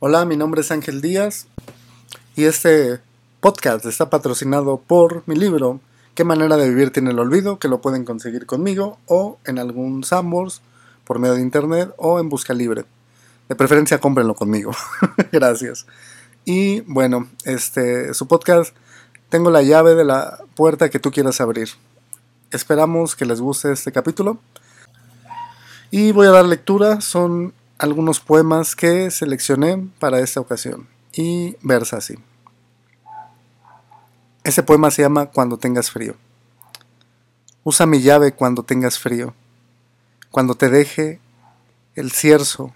Hola, mi nombre es Ángel Díaz y este podcast está patrocinado por mi libro ¿Qué manera de vivir tiene el olvido? que lo pueden conseguir conmigo o en algún Sambors por medio de internet o en busca libre. De preferencia cómprenlo conmigo. Gracias. Y bueno, este su podcast tengo la llave de la puerta que tú quieras abrir. Esperamos que les guste este capítulo. Y voy a dar lectura, son algunos poemas que seleccioné para esta ocasión. Y versa así. Ese poema se llama Cuando tengas frío. Usa mi llave cuando tengas frío, cuando te deje el cierzo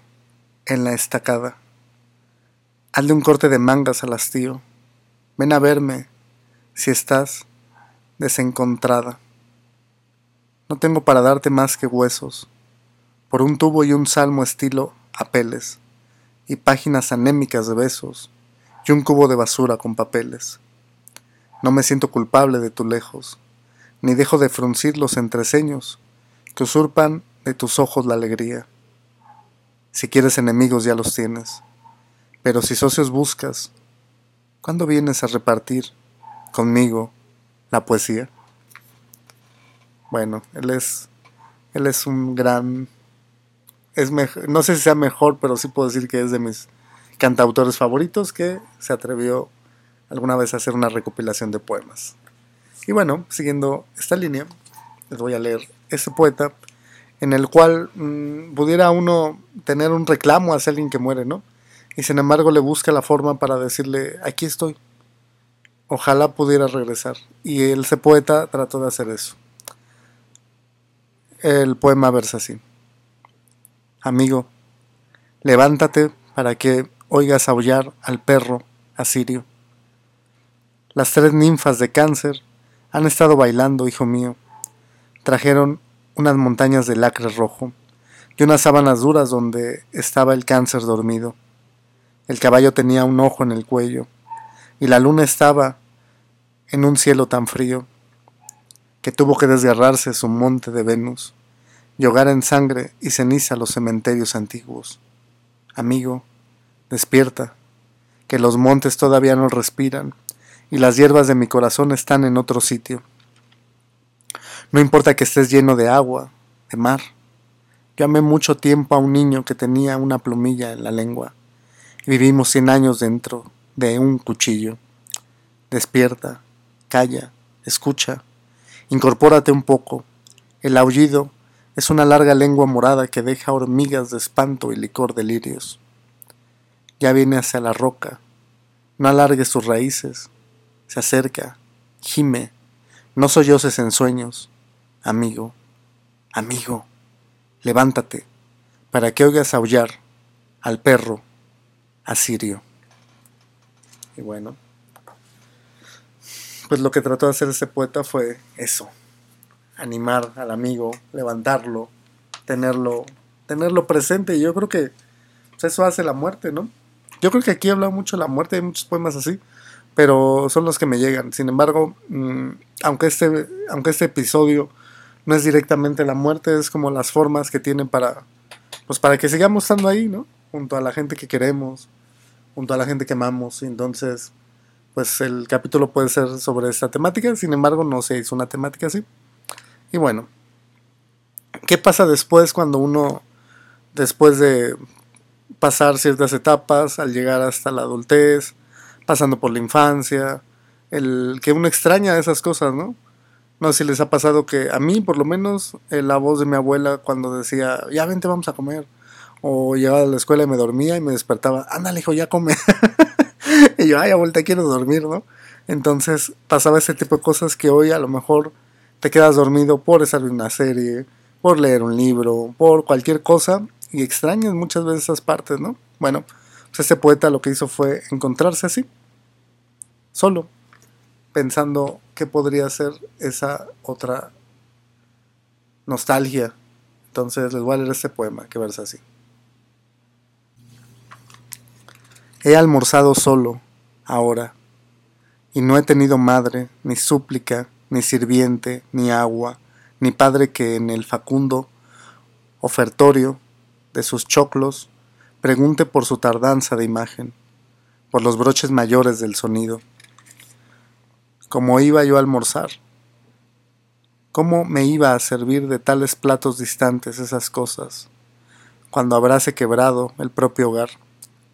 en la estacada. Hazle un corte de mangas al hastío. Ven a verme si estás desencontrada. No tengo para darte más que huesos, por un tubo y un salmo estilo apeles, y páginas anémicas de besos, y un cubo de basura con papeles. No me siento culpable de tu lejos, ni dejo de fruncir los entreceños que usurpan de tus ojos la alegría. Si quieres enemigos ya los tienes, pero si socios buscas, ¿cuándo vienes a repartir conmigo la poesía? Bueno, él es, él es un gran, es no sé si sea mejor, pero sí puedo decir que es de mis cantautores favoritos que se atrevió alguna vez a hacer una recopilación de poemas. Y bueno, siguiendo esta línea, les voy a leer ese poeta en el cual mm, pudiera uno tener un reclamo hacia alguien que muere, ¿no? Y sin embargo le busca la forma para decirle, aquí estoy, ojalá pudiera regresar. Y ese poeta trató de hacer eso. El poema versa así. Amigo, levántate para que oigas aullar al perro asirio las tres ninfas de cáncer han estado bailando, hijo mío. Trajeron unas montañas de lacre rojo y unas sábanas duras donde estaba el cáncer dormido. El caballo tenía un ojo en el cuello y la luna estaba en un cielo tan frío que tuvo que desgarrarse su monte de Venus y en sangre y ceniza los cementerios antiguos. Amigo, despierta, que los montes todavía no respiran y las hierbas de mi corazón están en otro sitio. No importa que estés lleno de agua, de mar. Yo amé mucho tiempo a un niño que tenía una plumilla en la lengua vivimos cien años dentro de un cuchillo. Despierta, calla, escucha, incorpórate un poco. El aullido es una larga lengua morada que deja hormigas de espanto y licor de lirios. Ya viene hacia la roca, no alargue sus raíces, se acerca, gime, no solloses en sueños, amigo, amigo, levántate, para que oigas aullar al perro asirio. Y bueno, pues lo que trató de hacer ese poeta fue eso, animar al amigo, levantarlo, tenerlo, tenerlo presente. Y yo creo que pues, eso hace la muerte, ¿no? Yo creo que aquí habla mucho de la muerte, hay muchos poemas así pero son los que me llegan. Sin embargo, mm, aunque, este, aunque este episodio no es directamente la muerte, es como las formas que tienen para, pues para que sigamos estando ahí, ¿no? Junto a la gente que queremos, junto a la gente que amamos. entonces, pues el capítulo puede ser sobre esta temática, sin embargo, no se hizo una temática así. Y bueno, ¿qué pasa después cuando uno, después de pasar ciertas etapas, al llegar hasta la adultez, pasando por la infancia, el que uno extraña esas cosas, ¿no? No sé si les ha pasado que a mí, por lo menos, eh, la voz de mi abuela cuando decía, ya vente, vamos a comer. O llegaba a la escuela y me dormía y me despertaba, ándale, hijo, ya come. y yo, ay, abuelita, quiero dormir, ¿no? Entonces pasaba ese tipo de cosas que hoy a lo mejor te quedas dormido por estar una serie, por leer un libro, por cualquier cosa y extrañas muchas veces esas partes, ¿no? Bueno, pues este poeta lo que hizo fue encontrarse así, solo, pensando qué podría ser esa otra nostalgia. Entonces les voy a leer este poema que versa así. He almorzado solo, ahora, y no he tenido madre, ni súplica, ni sirviente, ni agua, ni padre que en el facundo ofertorio de sus choclos pregunte por su tardanza de imagen, por los broches mayores del sonido. ¿Cómo iba yo a almorzar? ¿Cómo me iba a servir de tales platos distantes esas cosas? Cuando habráse quebrado el propio hogar,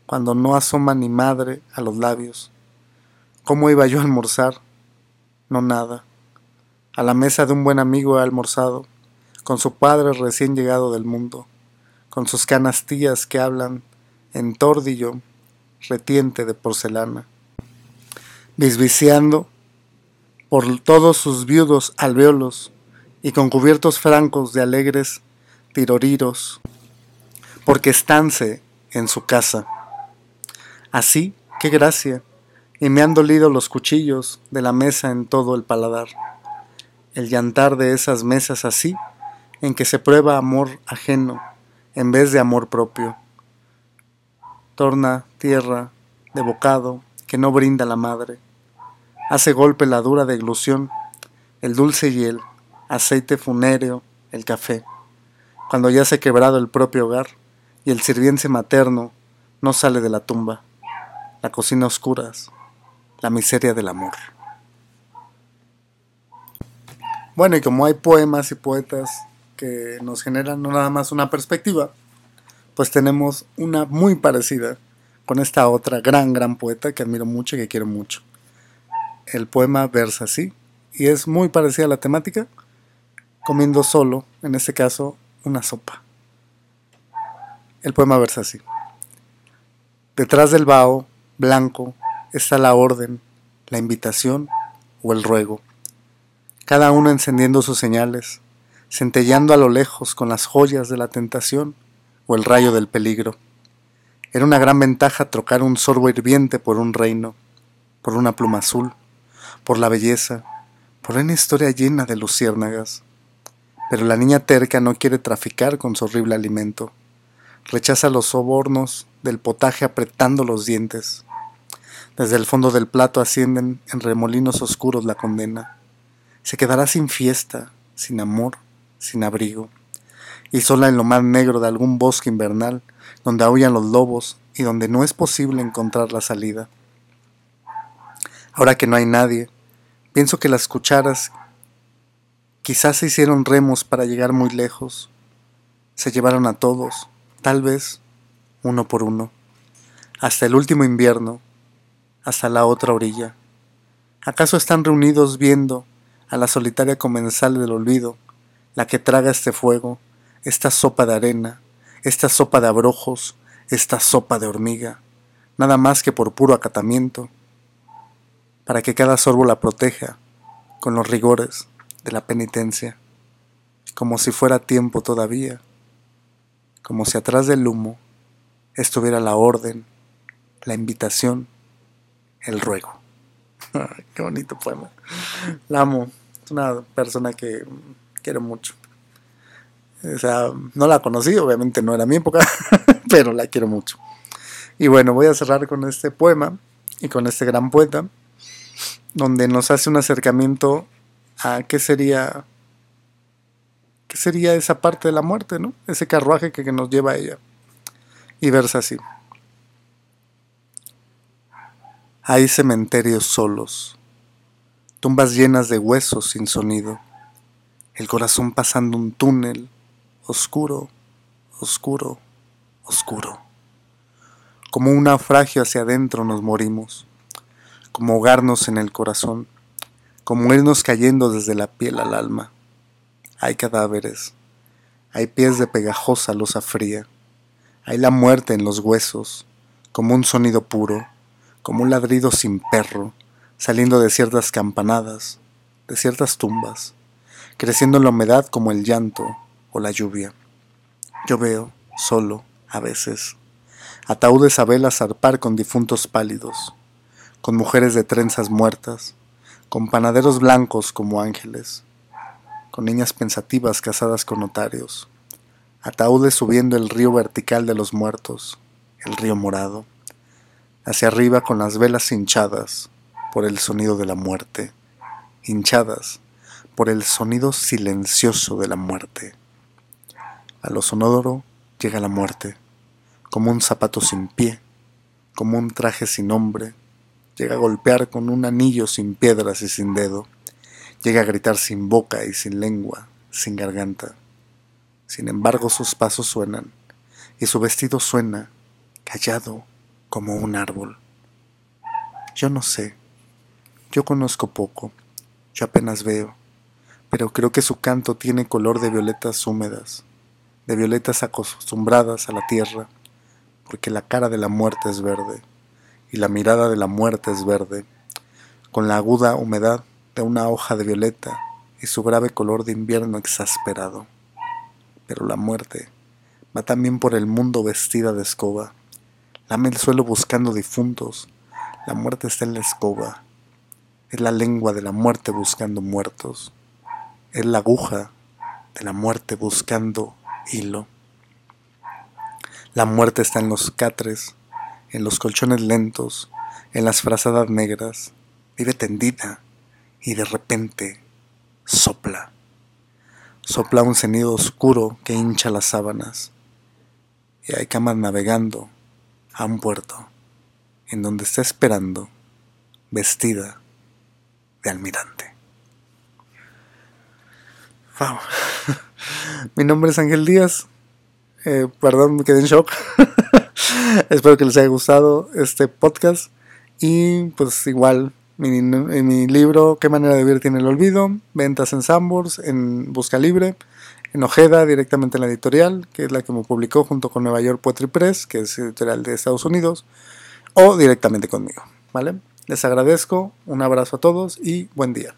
cuando no asoma ni madre a los labios. ¿Cómo iba yo a almorzar? No nada. A la mesa de un buen amigo he almorzado, con su padre recién llegado del mundo, con sus canastillas que hablan en tordillo retiente de porcelana, bisbiciando por todos sus viudos alveolos y con cubiertos francos de alegres tiroriros, porque estánse en su casa. Así, qué gracia, y me han dolido los cuchillos de la mesa en todo el paladar. El llantar de esas mesas así, en que se prueba amor ajeno en vez de amor propio. Torna tierra de bocado que no brinda la madre. Hace golpe la dura deglución, el dulce hiel, aceite funéreo, el café. Cuando ya se ha quebrado el propio hogar y el sirviente materno no sale de la tumba, la cocina oscuras, la miseria del amor. Bueno, y como hay poemas y poetas que nos generan no nada más una perspectiva, pues tenemos una muy parecida con esta otra gran, gran poeta que admiro mucho y que quiero mucho. El poema versa así, y es muy parecida a la temática, comiendo solo, en este caso, una sopa. El poema versa así. Detrás del vaho blanco está la orden, la invitación o el ruego, cada uno encendiendo sus señales, centellando a lo lejos con las joyas de la tentación o el rayo del peligro. Era una gran ventaja trocar un sorbo hirviente por un reino, por una pluma azul, por la belleza, por una historia llena de luciérnagas. Pero la niña terca no quiere traficar con su horrible alimento. Rechaza los sobornos del potaje apretando los dientes. Desde el fondo del plato ascienden en remolinos oscuros la condena. Se quedará sin fiesta, sin amor, sin abrigo, y sola en lo más negro de algún bosque invernal, donde aullan los lobos y donde no es posible encontrar la salida. Ahora que no hay nadie, pienso que las cucharas quizás se hicieron remos para llegar muy lejos, se llevaron a todos, tal vez uno por uno, hasta el último invierno, hasta la otra orilla. ¿Acaso están reunidos viendo a la solitaria comensal del olvido, la que traga este fuego, esta sopa de arena, esta sopa de abrojos, esta sopa de hormiga, nada más que por puro acatamiento, para que cada sorbo la proteja con los rigores de la penitencia, como si fuera tiempo todavía, como si atrás del humo estuviera la orden, la invitación, el ruego. Qué bonito poema. La amo. Una persona que quiero mucho. O sea, no la conocí, obviamente no era mi época, pero la quiero mucho. Y bueno, voy a cerrar con este poema y con este gran poeta, donde nos hace un acercamiento a qué sería, qué sería esa parte de la muerte, ¿no? Ese carruaje que, que nos lleva a ella. Y versa así. Hay cementerios solos, tumbas llenas de huesos sin sonido, el corazón pasando un túnel oscuro, oscuro, oscuro. Como un naufragio hacia adentro nos morimos, como ahogarnos en el corazón, como irnos cayendo desde la piel al alma. Hay cadáveres, hay pies de pegajosa losa fría, hay la muerte en los huesos, como un sonido puro como un ladrido sin perro, saliendo de ciertas campanadas, de ciertas tumbas, creciendo en la humedad como el llanto o la lluvia. Yo veo, solo, a veces, ataúdes a velas zarpar con difuntos pálidos, con mujeres de trenzas muertas, con panaderos blancos como ángeles, con niñas pensativas casadas con notarios, ataúdes subiendo el río vertical de los muertos, el río morado hacia arriba con las velas hinchadas por el sonido de la muerte, hinchadas por el sonido silencioso de la muerte. A lo sonoro llega la muerte, como un zapato sin pie, como un traje sin nombre, llega a golpear con un anillo sin piedras y sin dedo, llega a gritar sin boca y sin lengua, sin garganta. Sin embargo sus pasos suenan, y su vestido suena, callado como un árbol. Yo no sé, yo conozco poco, yo apenas veo, pero creo que su canto tiene color de violetas húmedas, de violetas acostumbradas a la tierra, porque la cara de la muerte es verde y la mirada de la muerte es verde, con la aguda humedad de una hoja de violeta y su grave color de invierno exasperado. Pero la muerte va también por el mundo vestida de escoba, lame el suelo buscando difuntos, la muerte está en la escoba, es la lengua de la muerte buscando muertos, es la aguja de la muerte buscando hilo. La muerte está en los catres, en los colchones lentos, en las frazadas negras, vive tendida y de repente sopla. Sopla un cenido oscuro que hincha las sábanas y hay camas navegando a un puerto en donde está esperando vestida de almirante. Wow. Mi nombre es Ángel Díaz. Eh, perdón, me quedé en shock. Espero que les haya gustado este podcast. Y pues igual, mi, mi libro, ¿Qué manera de vivir tiene el olvido? Ventas en Sambors, en Busca Libre, en Ojeda, directamente en la editorial, que es la que me publicó junto con Nueva York Poetry Press, que es editorial de Estados Unidos, o directamente conmigo. ¿Vale? Les agradezco, un abrazo a todos y buen día.